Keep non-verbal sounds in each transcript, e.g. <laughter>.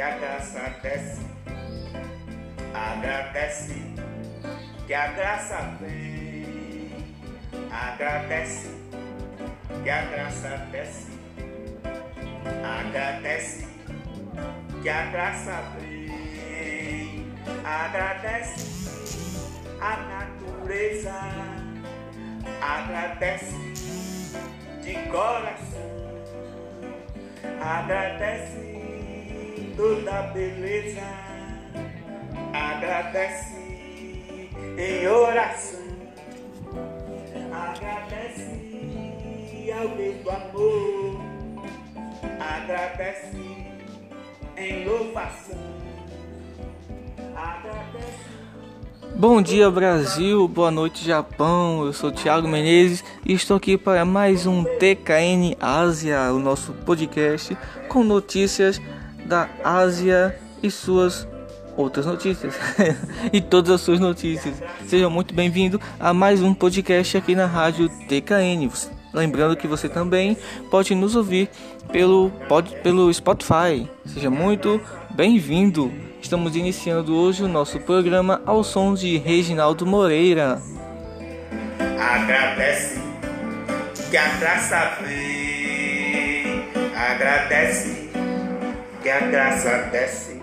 a graça desce, agradece, que a graça vem, agradece, que a graça desce, agradece, que a graça vem, agradece a natureza, agradece de coração, agradece toda beleza, agradece em oração, agradece ao meu amor, agradece em louvação. Bom dia Brasil, boa noite Japão. Eu sou Thiago Menezes e estou aqui para mais um TKN Ásia, o nosso podcast com notícias da Ásia e suas outras notícias <laughs> e todas as suas notícias. Seja muito bem-vindo a mais um podcast aqui na rádio TKN. Lembrando que você também pode nos ouvir pelo, pelo Spotify. Seja muito bem-vindo. Estamos iniciando hoje o nosso programa ao som de Reginaldo Moreira. Agradece que a graça vem, agradece que a graça desce.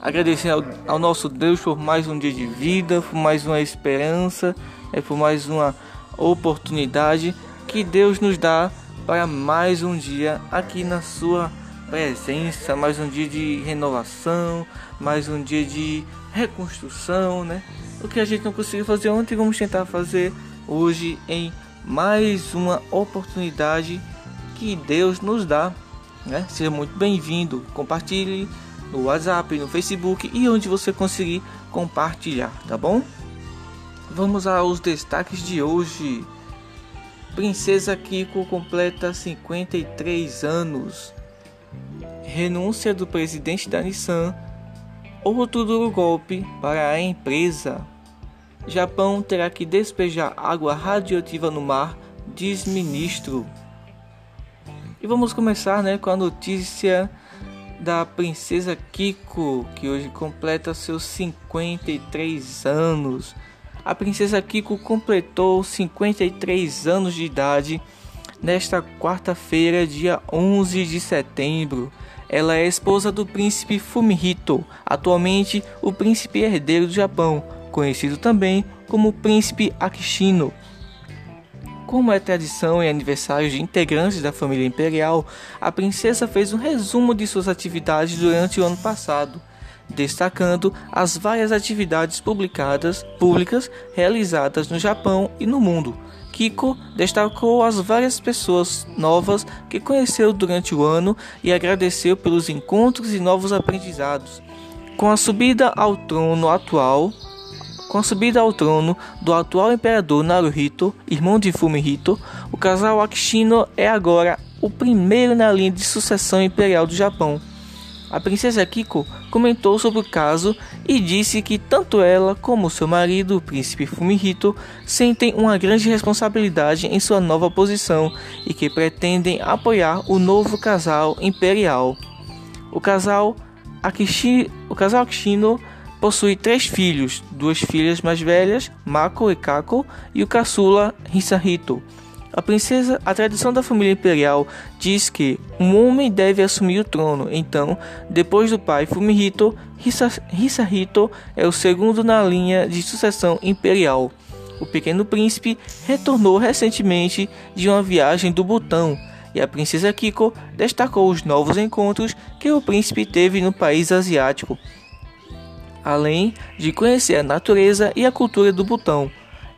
Agradecer ao, ao, nosso Deus por mais um dia de vida, por mais uma esperança, é, por mais uma oportunidade que Deus nos dá para mais um dia aqui na sua presença, mais um dia de renovação, mais um dia de reconstrução, né? O que a gente não conseguiu fazer ontem, vamos tentar fazer hoje em mais uma oportunidade que Deus nos dá, né? Seja muito bem-vindo. Compartilhe no WhatsApp, no Facebook e onde você conseguir compartilhar, tá bom? Vamos aos destaques de hoje. Princesa Kiko completa 53 anos renúncia do presidente da Nissan, outro duro golpe para a empresa. Japão terá que despejar água radioativa no mar, diz ministro. E vamos começar né, com a notícia da princesa Kiko, que hoje completa seus 53 anos. A princesa Kiko completou 53 anos de idade nesta quarta-feira, dia 11 de setembro. Ela é esposa do príncipe Fumihito, atualmente o príncipe herdeiro do Japão, conhecido também como príncipe Akishino. Como é tradição em aniversários de integrantes da família imperial, a princesa fez um resumo de suas atividades durante o ano passado, destacando as várias atividades publicadas, públicas realizadas no Japão e no mundo, Kiko destacou as várias pessoas novas que conheceu durante o ano e agradeceu pelos encontros e novos aprendizados. Com a subida ao trono atual, com a subida ao trono do atual imperador Naruhito, irmão de Fumihito, o casal Akishino é agora o primeiro na linha de sucessão imperial do Japão. A princesa Kiko comentou sobre o caso e disse que tanto ela como seu marido, o príncipe Fumihito, sentem uma grande responsabilidade em sua nova posição e que pretendem apoiar o novo casal imperial. O casal Akishi, o casal Akishino possui três filhos, duas filhas mais velhas, Mako e Kako, e o caçula Hisahito. A princesa, a tradição da família imperial diz que um homem deve assumir o trono. Então, depois do pai Fumihito, Hisahito é o segundo na linha de sucessão imperial. O pequeno príncipe retornou recentemente de uma viagem do Butão e a princesa Kiko destacou os novos encontros que o príncipe teve no país asiático, além de conhecer a natureza e a cultura do Butão.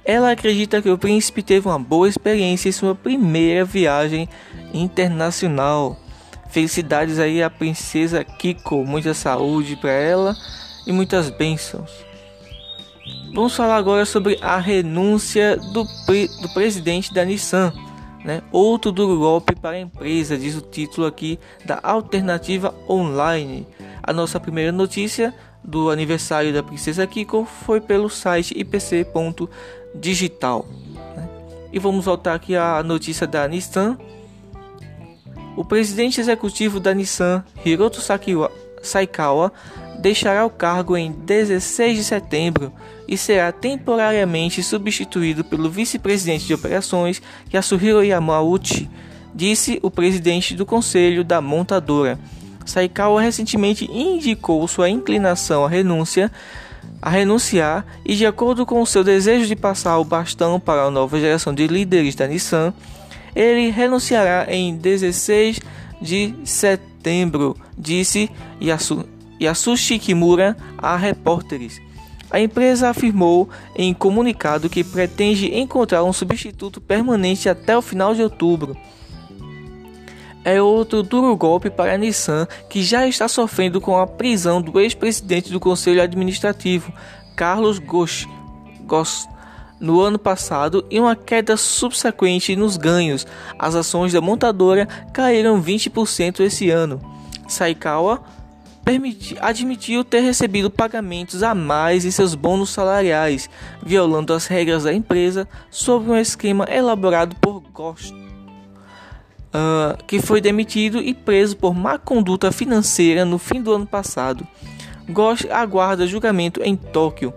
Ela acredita que o príncipe teve uma boa experiência em sua primeira viagem internacional. Felicidades aí à princesa Kiko, muita saúde para ela e muitas bênçãos. Vamos falar agora sobre a renúncia do, pre do presidente da Nissan. Né? Outro duro golpe para a empresa, diz o título aqui da Alternativa Online. A nossa primeira notícia do aniversário da princesa Kiko foi pelo site ipc.digital. Né? E vamos voltar aqui à notícia da Nissan. O presidente executivo da Nissan, Hiroto Saikawa deixará o cargo em 16 de setembro e será temporariamente substituído pelo vice-presidente de operações Yasuhiro Yamauchi, disse o presidente do conselho da montadora. Saikawa recentemente indicou sua inclinação à renúncia a renunciar e de acordo com seu desejo de passar o bastão para a nova geração de líderes da Nissan, ele renunciará em 16 de setembro, disse Yasu, Yasushi Kimura a repórteres. A empresa afirmou em comunicado que pretende encontrar um substituto permanente até o final de outubro. É outro duro golpe para a Nissan, que já está sofrendo com a prisão do ex-presidente do Conselho Administrativo, Carlos Gosch, no ano passado e uma queda subsequente nos ganhos. As ações da montadora caíram 20% esse ano. Saikawa admitiu ter recebido pagamentos a mais em seus bônus salariais, violando as regras da empresa sobre um esquema elaborado por Ghost, uh, que foi demitido e preso por má conduta financeira no fim do ano passado. Ghost aguarda julgamento em Tóquio.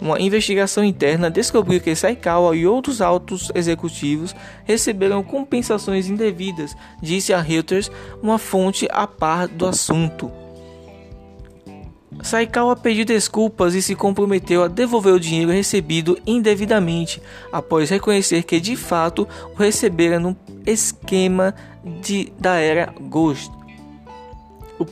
Uma investigação interna descobriu que Saikawa e outros altos executivos receberam compensações indevidas, disse a Reuters, uma fonte a par do assunto. Saikawa pediu desculpas e se comprometeu a devolver o dinheiro recebido indevidamente, após reconhecer que de fato o recebera num esquema de, da era Ghost. O,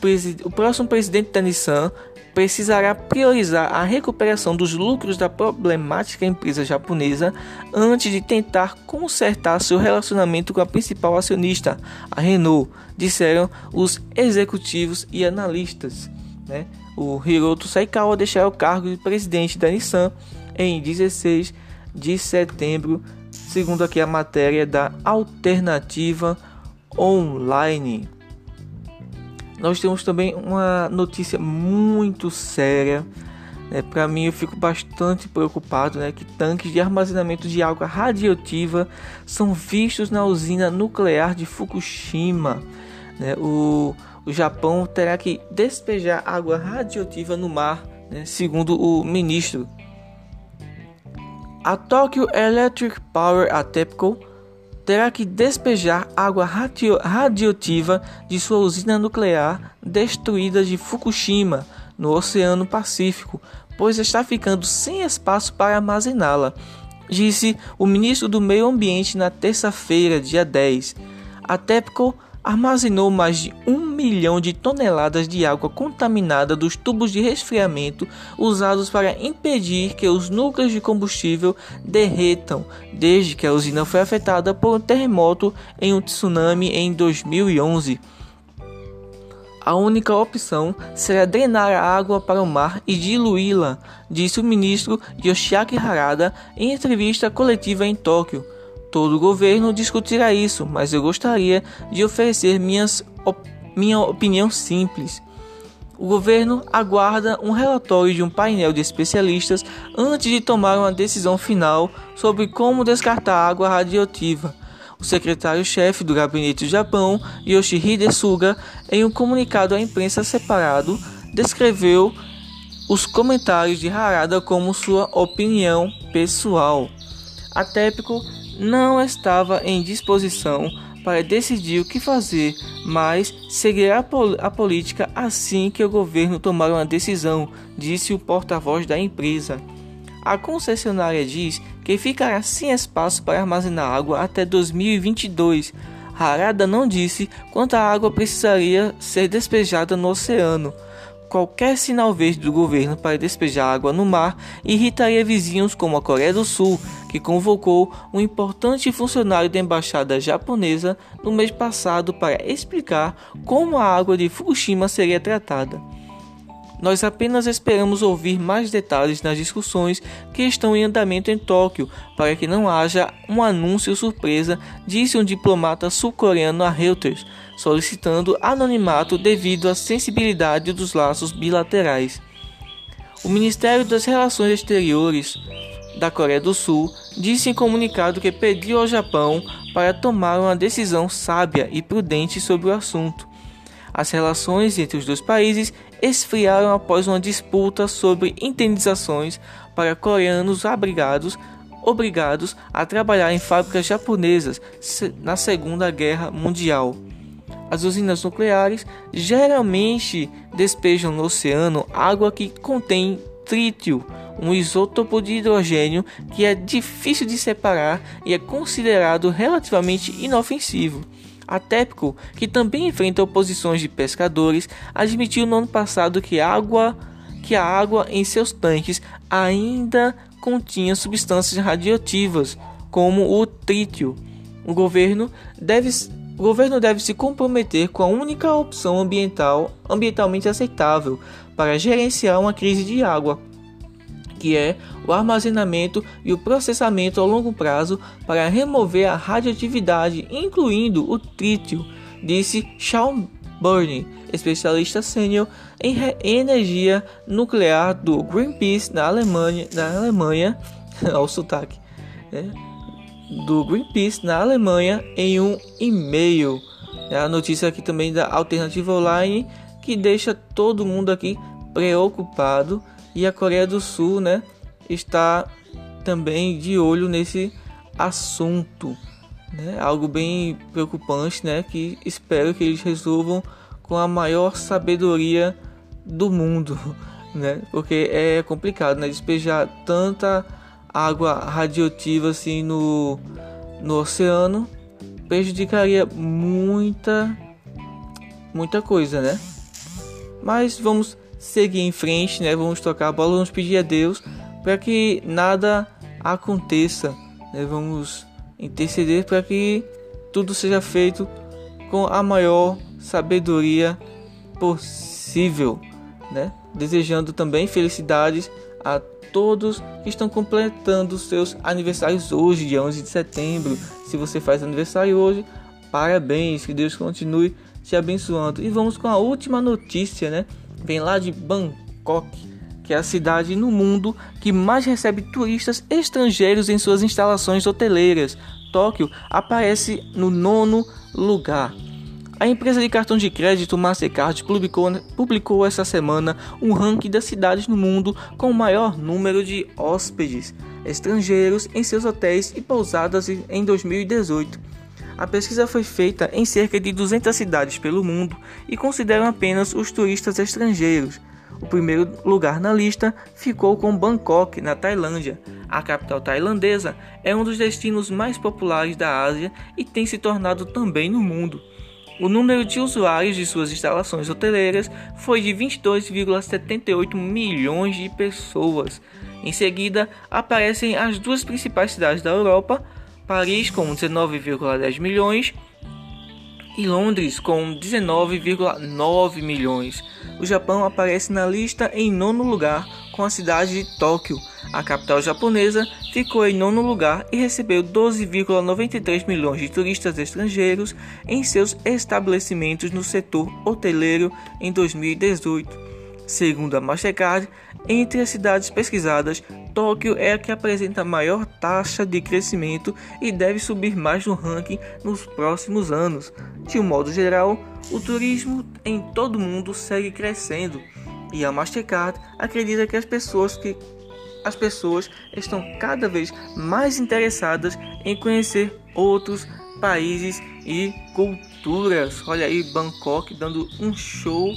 o próximo presidente da Nissan precisará priorizar a recuperação dos lucros da problemática empresa japonesa antes de tentar consertar seu relacionamento com a principal acionista, a Renault, disseram os executivos e analistas. Né? O Hiroto Saikawa deixará o cargo de presidente da Nissan em 16 de setembro, segundo aqui a matéria da Alternativa Online. Nós temos também uma notícia muito séria. Né? Para mim, eu fico bastante preocupado né? que tanques de armazenamento de água radioativa são vistos na usina nuclear de Fukushima. Né? O o Japão terá que despejar água radioativa no mar, né, segundo o ministro. A Tokyo Electric Power a TEPCO terá que despejar água radio radioativa de sua usina nuclear destruída de Fukushima, no Oceano Pacífico, pois está ficando sem espaço para armazená-la, disse o ministro do Meio Ambiente na terça-feira, dia 10. A TEPCO armazenou mais de um milhão de toneladas de água contaminada dos tubos de resfriamento usados para impedir que os núcleos de combustível derretam desde que a usina foi afetada por um terremoto em um tsunami em 2011. A única opção será drenar a água para o mar e diluí-la, disse o ministro Yoshiaki Harada em entrevista coletiva em Tóquio. Todo o governo discutirá isso, mas eu gostaria de oferecer minhas op minha opinião simples. O governo aguarda um relatório de um painel de especialistas antes de tomar uma decisão final sobre como descartar água radioativa. O secretário-chefe do gabinete do Japão, Yoshihide Suga, em um comunicado à imprensa separado, descreveu os comentários de Harada como sua opinião pessoal. A TEPCO não estava em disposição para decidir o que fazer, mas seguirá a política assim que o governo tomar uma decisão, disse o porta-voz da empresa. A concessionária diz que ficará sem espaço para armazenar água até 2022. Harada não disse quanta água precisaria ser despejada no oceano. Qualquer sinal verde do governo para despejar água no mar irritaria vizinhos como a Coreia do Sul, que convocou um importante funcionário da embaixada japonesa no mês passado para explicar como a água de Fukushima seria tratada. Nós apenas esperamos ouvir mais detalhes nas discussões que estão em andamento em Tóquio para que não haja um anúncio surpresa, disse um diplomata sul-coreano a Reuters, solicitando anonimato devido à sensibilidade dos laços bilaterais. O Ministério das Relações Exteriores da Coreia do Sul disse em comunicado que pediu ao Japão para tomar uma decisão sábia e prudente sobre o assunto. As relações entre os dois países esfriaram após uma disputa sobre indenizações para coreanos abrigados obrigados a trabalhar em fábricas japonesas na Segunda Guerra Mundial. As usinas nucleares geralmente despejam no oceano água que contém trítio, um isótopo de hidrogênio que é difícil de separar e é considerado relativamente inofensivo. A TEPCO, que também enfrenta oposições de pescadores, admitiu no ano passado que, água, que a água em seus tanques ainda continha substâncias radioativas, como o trítio. O governo deve, o governo deve se comprometer com a única opção ambiental ambientalmente aceitável para gerenciar uma crise de água, que é o armazenamento e o processamento a longo prazo para remover a radioatividade, incluindo o trítio, disse Sean Burney, especialista sênior em, energia nuclear do Greenpeace na Alemanha, na Alemanha, <laughs> ao sotaque, né? Do Greenpeace na Alemanha em um e-mail. É a notícia aqui também da Alternativa Online que deixa todo mundo aqui preocupado e a Coreia do Sul, né, está também de olho nesse assunto, né? Algo bem preocupante, né, que espero que eles resolvam com a maior sabedoria do mundo, <laughs> né? Porque é complicado, né, despejar tanta água radioativa assim no no oceano prejudicaria muita muita coisa, né? Mas vamos seguir em frente, né? Vamos tocar a bola, vamos pedir a Deus para que nada aconteça, né? Vamos interceder para que tudo seja feito com a maior sabedoria possível, né? Desejando também felicidades a todos que estão completando seus aniversários hoje, dia 11 de setembro. Se você faz aniversário hoje, parabéns, que Deus continue te abençoando. E vamos com a última notícia, né? vem lá de Bangkok, que é a cidade no mundo que mais recebe turistas estrangeiros em suas instalações hoteleiras. Tóquio aparece no nono lugar. A empresa de cartão de crédito Mastercard publicou, publicou essa semana um ranking das cidades no mundo com o maior número de hóspedes estrangeiros em seus hotéis e pousadas em 2018. A pesquisa foi feita em cerca de 200 cidades pelo mundo e consideram apenas os turistas estrangeiros. O primeiro lugar na lista ficou com Bangkok, na Tailândia. A capital tailandesa é um dos destinos mais populares da Ásia e tem se tornado também no mundo. O número de usuários de suas instalações hoteleiras foi de 22,78 milhões de pessoas. Em seguida, aparecem as duas principais cidades da Europa, Paris com 19,10 milhões e Londres com 19,9 milhões. O Japão aparece na lista em nono lugar com a cidade de Tóquio. A capital japonesa ficou em nono lugar e recebeu 12,93 milhões de turistas estrangeiros em seus estabelecimentos no setor hoteleiro em 2018. Segundo a Mastercard, entre as cidades pesquisadas, Tóquio é a que apresenta maior taxa de crescimento e deve subir mais no ranking nos próximos anos. De um modo geral, o turismo em todo o mundo segue crescendo e a Mastercard acredita que as pessoas que as pessoas estão cada vez mais interessadas em conhecer outros países e culturas. Olha aí Bangkok dando um show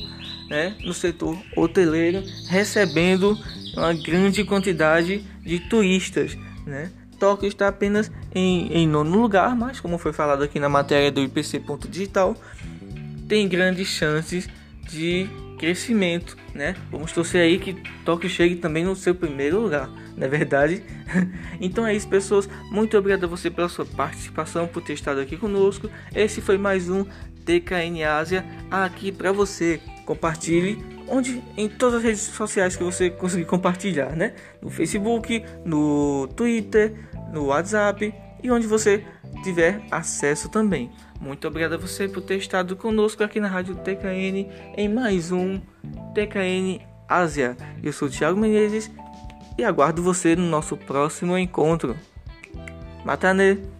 né, no setor hoteleiro, recebendo uma grande quantidade de turistas. Né. Tóquio está apenas em, em nono lugar, mas como foi falado aqui na matéria do IPC.digital, tem grandes chances de crescimento, né? Vamos torcer aí que Tóquio chegue também no seu primeiro lugar, não é verdade? <laughs> então é isso, pessoas. Muito obrigado a você pela sua participação, por ter estado aqui conosco. Esse foi mais um TKN Ásia aqui para você compartilhe onde em todas as redes sociais que você conseguir compartilhar, né? No Facebook, no Twitter, no WhatsApp e onde você tiver acesso também. Muito obrigado a você por ter estado conosco aqui na Rádio TKN em mais um TKN Ásia. Eu sou Thiago Menezes e aguardo você no nosso próximo encontro. Matane!